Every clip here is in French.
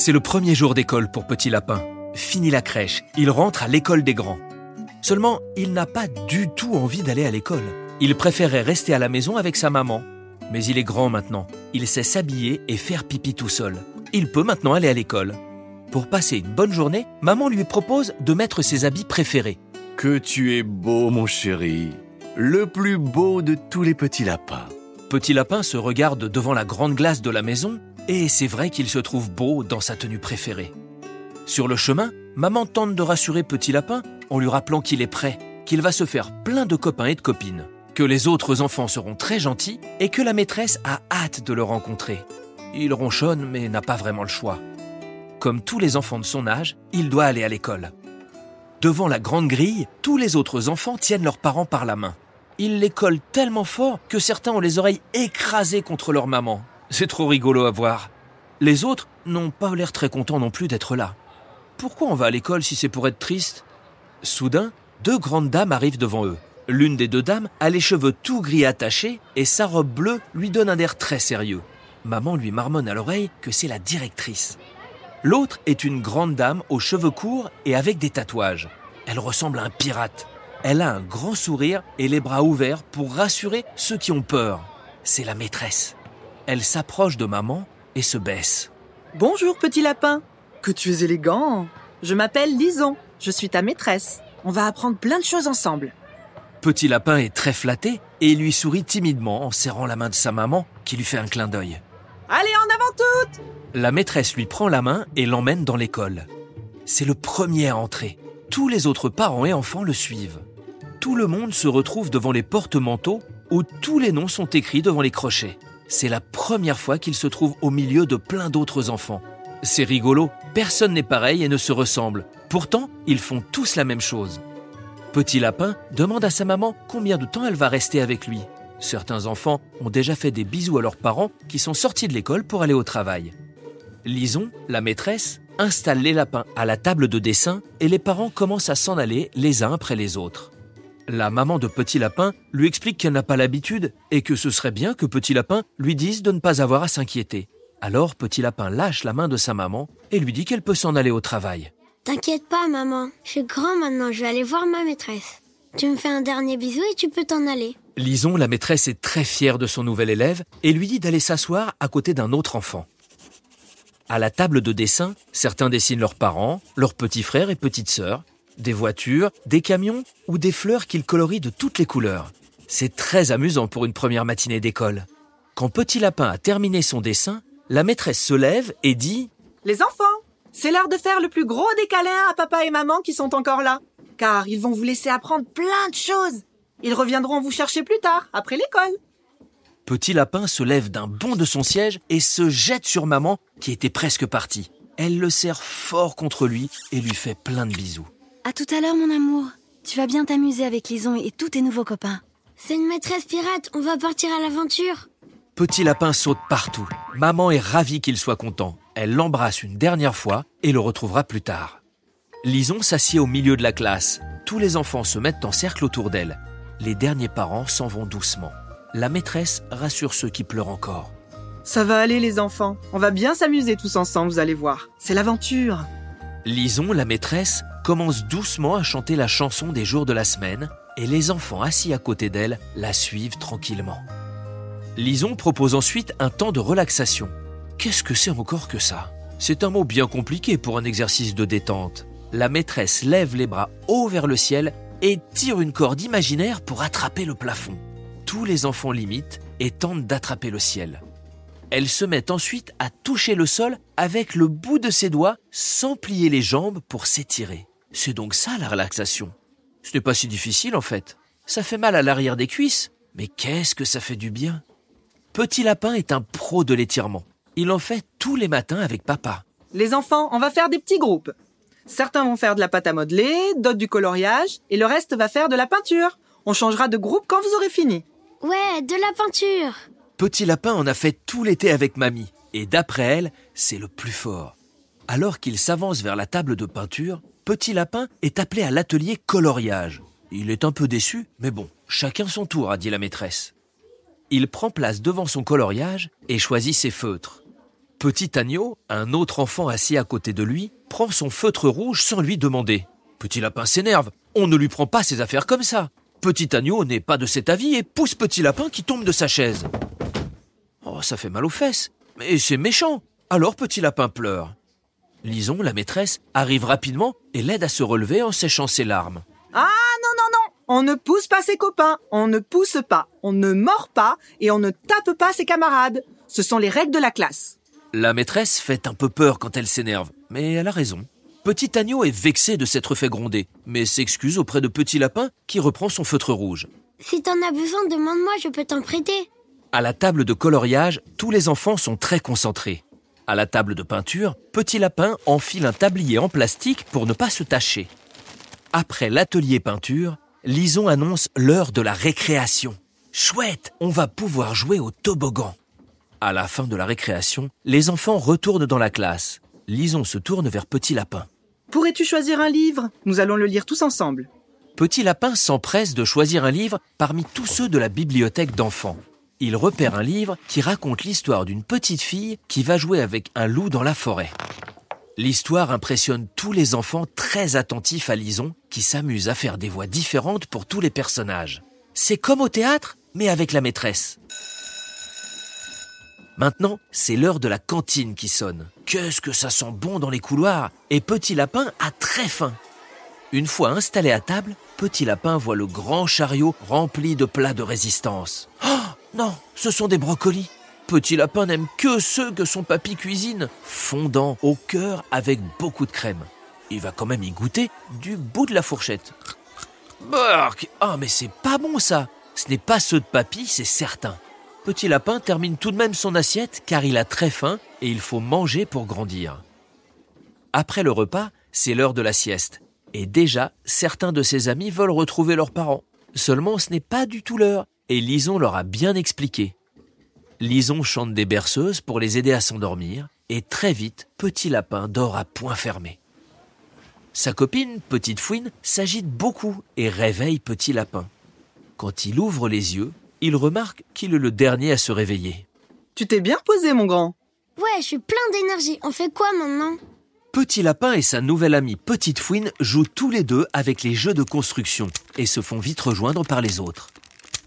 C'est le premier jour d'école pour Petit Lapin. Fini la crèche, il rentre à l'école des grands. Seulement, il n'a pas du tout envie d'aller à l'école. Il préférait rester à la maison avec sa maman. Mais il est grand maintenant. Il sait s'habiller et faire pipi tout seul. Il peut maintenant aller à l'école. Pour passer une bonne journée, maman lui propose de mettre ses habits préférés. Que tu es beau, mon chéri. Le plus beau de tous les petits lapins. Petit Lapin se regarde devant la grande glace de la maison et c'est vrai qu'il se trouve beau dans sa tenue préférée. Sur le chemin, maman tente de rassurer Petit Lapin en lui rappelant qu'il est prêt, qu'il va se faire plein de copains et de copines, que les autres enfants seront très gentils et que la maîtresse a hâte de le rencontrer. Il ronchonne mais n'a pas vraiment le choix. Comme tous les enfants de son âge, il doit aller à l'école. Devant la grande grille, tous les autres enfants tiennent leurs parents par la main. Ils les collent tellement fort que certains ont les oreilles écrasées contre leur maman. C'est trop rigolo à voir. Les autres n'ont pas l'air très contents non plus d'être là. Pourquoi on va à l'école si c'est pour être triste? Soudain, deux grandes dames arrivent devant eux. L'une des deux dames a les cheveux tout gris attachés et sa robe bleue lui donne un air très sérieux. Maman lui marmonne à l'oreille que c'est la directrice. L'autre est une grande dame aux cheveux courts et avec des tatouages. Elle ressemble à un pirate. Elle a un grand sourire et les bras ouverts pour rassurer ceux qui ont peur. C'est la maîtresse. Elle s'approche de maman et se baisse. Bonjour petit lapin. Que tu es élégant. Je m'appelle Lison. Je suis ta maîtresse. On va apprendre plein de choses ensemble. Petit Lapin est très flatté et lui sourit timidement en serrant la main de sa maman qui lui fait un clin d'œil. Allez en avant toutes La maîtresse lui prend la main et l'emmène dans l'école. C'est le premier à entrer. Tous les autres parents et enfants le suivent. Tout le monde se retrouve devant les porte-manteaux où tous les noms sont écrits devant les crochets. C'est la première fois qu'il se trouve au milieu de plein d'autres enfants. C'est rigolo, personne n'est pareil et ne se ressemble. Pourtant, ils font tous la même chose. Petit Lapin demande à sa maman combien de temps elle va rester avec lui. Certains enfants ont déjà fait des bisous à leurs parents qui sont sortis de l'école pour aller au travail. Lison, la maîtresse, installe les lapins à la table de dessin et les parents commencent à s'en aller les uns après les autres. La maman de Petit Lapin lui explique qu'elle n'a pas l'habitude et que ce serait bien que Petit Lapin lui dise de ne pas avoir à s'inquiéter. Alors Petit Lapin lâche la main de sa maman et lui dit qu'elle peut s'en aller au travail. T'inquiète pas, maman. Je suis grand maintenant, je vais aller voir ma maîtresse. Tu me fais un dernier bisou et tu peux t'en aller. Lison, la maîtresse, est très fière de son nouvel élève et lui dit d'aller s'asseoir à côté d'un autre enfant. À la table de dessin, certains dessinent leurs parents, leurs petits frères et petites sœurs, des voitures, des camions ou des fleurs qu'ils colorient de toutes les couleurs. C'est très amusant pour une première matinée d'école. Quand Petit Lapin a terminé son dessin, la maîtresse se lève et dit Les enfants, c'est l'heure de faire le plus gros des câlins à papa et maman qui sont encore là. Car ils vont vous laisser apprendre plein de choses. Ils reviendront vous chercher plus tard, après l'école. Petit Lapin se lève d'un bond de son siège et se jette sur maman qui était presque partie. Elle le serre fort contre lui et lui fait plein de bisous. À tout à l'heure, mon amour. Tu vas bien t'amuser avec Lison et tous tes nouveaux copains. C'est une maîtresse pirate, on va partir à l'aventure. Petit Lapin saute partout. Maman est ravie qu'il soit content. Elle l'embrasse une dernière fois et le retrouvera plus tard. Lison s'assied au milieu de la classe. Tous les enfants se mettent en cercle autour d'elle. Les derniers parents s'en vont doucement. La maîtresse rassure ceux qui pleurent encore. Ça va aller les enfants. On va bien s'amuser tous ensemble, vous allez voir. C'est l'aventure. Lison, la maîtresse, commence doucement à chanter la chanson des jours de la semaine et les enfants assis à côté d'elle la suivent tranquillement. Lison propose ensuite un temps de relaxation. Qu'est-ce que c'est encore que ça? C'est un mot bien compliqué pour un exercice de détente. La maîtresse lève les bras haut vers le ciel et tire une corde imaginaire pour attraper le plafond. Tous les enfants l'imitent et tentent d'attraper le ciel. Elle se met ensuite à toucher le sol avec le bout de ses doigts sans plier les jambes pour s'étirer. C'est donc ça la relaxation. Ce n'est pas si difficile en fait. Ça fait mal à l'arrière des cuisses, mais qu'est-ce que ça fait du bien Petit Lapin est un pro de l'étirement. Il en fait tous les matins avec papa. Les enfants, on va faire des petits groupes. Certains vont faire de la pâte à modeler, d'autres du coloriage, et le reste va faire de la peinture. On changera de groupe quand vous aurez fini. Ouais, de la peinture. Petit Lapin en a fait tout l'été avec mamie, et d'après elle, c'est le plus fort. Alors qu'il s'avance vers la table de peinture, Petit Lapin est appelé à l'atelier coloriage. Il est un peu déçu, mais bon, chacun son tour, a dit la maîtresse. Il prend place devant son coloriage et choisit ses feutres. Petit Agneau, un autre enfant assis à côté de lui, prend son feutre rouge sans lui demander. Petit Lapin s'énerve. On ne lui prend pas ses affaires comme ça. Petit Agneau n'est pas de cet avis et pousse Petit Lapin qui tombe de sa chaise. Oh, ça fait mal aux fesses. Mais c'est méchant. Alors Petit Lapin pleure. Lison, la maîtresse, arrive rapidement et l'aide à se relever en séchant ses larmes. Ah non, non, non On ne pousse pas ses copains, on ne pousse pas, on ne mord pas et on ne tape pas ses camarades. Ce sont les règles de la classe. La maîtresse fait un peu peur quand elle s'énerve, mais elle a raison. Petit Agneau est vexé de s'être fait gronder, mais s'excuse auprès de Petit Lapin qui reprend son feutre rouge. Si t'en as besoin, demande-moi, je peux t'en prêter. À la table de coloriage, tous les enfants sont très concentrés. À la table de peinture, Petit Lapin enfile un tablier en plastique pour ne pas se tacher. Après l'atelier peinture, Lison annonce l'heure de la récréation. Chouette, on va pouvoir jouer au toboggan. À la fin de la récréation, les enfants retournent dans la classe. Lison se tourne vers Petit Lapin. Pourrais-tu choisir un livre? Nous allons le lire tous ensemble. Petit Lapin s'empresse de choisir un livre parmi tous ceux de la bibliothèque d'enfants. Il repère un livre qui raconte l'histoire d'une petite fille qui va jouer avec un loup dans la forêt. L'histoire impressionne tous les enfants très attentifs à Lison qui s'amuse à faire des voix différentes pour tous les personnages. C'est comme au théâtre, mais avec la maîtresse. Maintenant, c'est l'heure de la cantine qui sonne. Qu'est-ce que ça sent bon dans les couloirs? Et Petit Lapin a très faim. Une fois installé à table, Petit Lapin voit le grand chariot rempli de plats de résistance. Oh non, ce sont des brocolis. Petit Lapin n'aime que ceux que son papy cuisine, fondant au cœur avec beaucoup de crème. Il va quand même y goûter du bout de la fourchette. Bark Ah mais c'est pas bon ça Ce n'est pas ceux de papy, c'est certain. Petit Lapin termine tout de même son assiette car il a très faim et il faut manger pour grandir. Après le repas, c'est l'heure de la sieste. Et déjà, certains de ses amis veulent retrouver leurs parents. Seulement, ce n'est pas du tout l'heure, et Lison leur a bien expliqué. Lison chante des berceuses pour les aider à s'endormir, et très vite, Petit Lapin dort à point fermé. Sa copine, Petite Fouine, s'agite beaucoup et réveille Petit Lapin. Quand il ouvre les yeux, il remarque qu'il est le dernier à se réveiller. Tu t'es bien posé, mon grand. Ouais, je suis plein d'énergie. On fait quoi maintenant? Petit Lapin et sa nouvelle amie Petite Fouine jouent tous les deux avec les jeux de construction et se font vite rejoindre par les autres.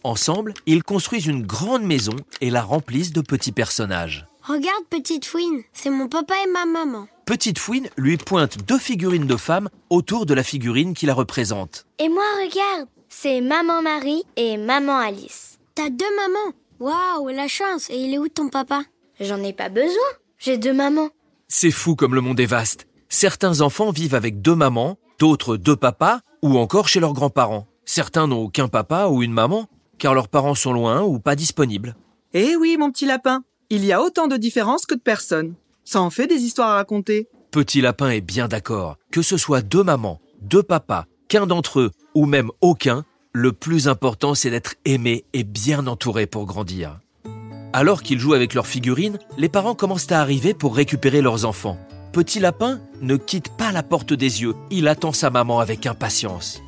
Ensemble, ils construisent une grande maison et la remplissent de petits personnages. Regarde, petite fouine, c'est mon papa et ma maman. Petite Fouine lui pointe deux figurines de femmes autour de la figurine qui la représente. Et moi, regarde, c'est Maman Marie et Maman Alice. T'as deux mamans Waouh, la chance Et il est où ton papa? J'en ai pas besoin, j'ai deux mamans. C'est fou comme le monde est vaste. Certains enfants vivent avec deux mamans, d'autres deux papas, ou encore chez leurs grands-parents. Certains n'ont aucun papa ou une maman, car leurs parents sont loin ou pas disponibles. Eh oui, mon petit lapin, il y a autant de différences que de personnes. Ça en fait des histoires à raconter. Petit Lapin est bien d'accord. Que ce soit deux mamans, deux papas, qu'un d'entre eux, ou même aucun, le plus important c'est d'être aimé et bien entouré pour grandir. Alors qu'ils jouent avec leurs figurines, les parents commencent à arriver pour récupérer leurs enfants. Petit Lapin ne quitte pas la porte des yeux, il attend sa maman avec impatience.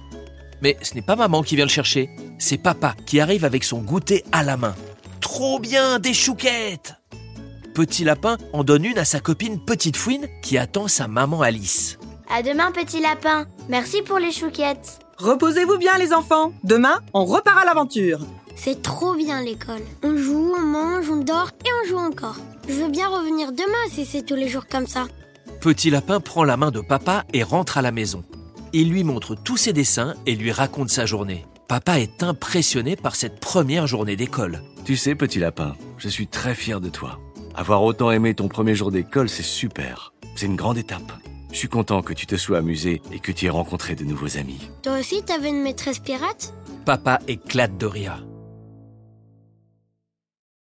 Mais ce n'est pas maman qui vient le chercher, c'est papa qui arrive avec son goûter à la main. Trop bien, des chouquettes Petit Lapin en donne une à sa copine Petite Fouine qui attend sa maman Alice. À demain, petit lapin. Merci pour les chouquettes. Reposez-vous bien, les enfants. Demain, on repart à l'aventure. C'est trop bien l'école. On joue, on mange, on dort et on joue encore. Je veux bien revenir demain si c'est tous les jours comme ça. Petit Lapin prend la main de papa et rentre à la maison. Il lui montre tous ses dessins et lui raconte sa journée. Papa est impressionné par cette première journée d'école. Tu sais, petit lapin, je suis très fier de toi. Avoir autant aimé ton premier jour d'école, c'est super. C'est une grande étape. Je suis content que tu te sois amusé et que tu aies rencontré de nouveaux amis. Toi aussi, t'avais une maîtresse pirate? Papa éclate de rire.